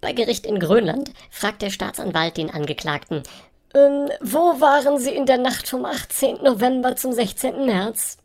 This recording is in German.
Bei Gericht in Grönland fragt der Staatsanwalt den Angeklagten, ähm, wo waren Sie in der Nacht vom 18. November zum 16. März?